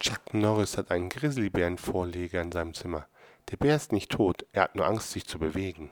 Chuck Norris hat einen Grizzlybärenvorleger in seinem Zimmer. Der Bär ist nicht tot, er hat nur Angst, sich zu bewegen.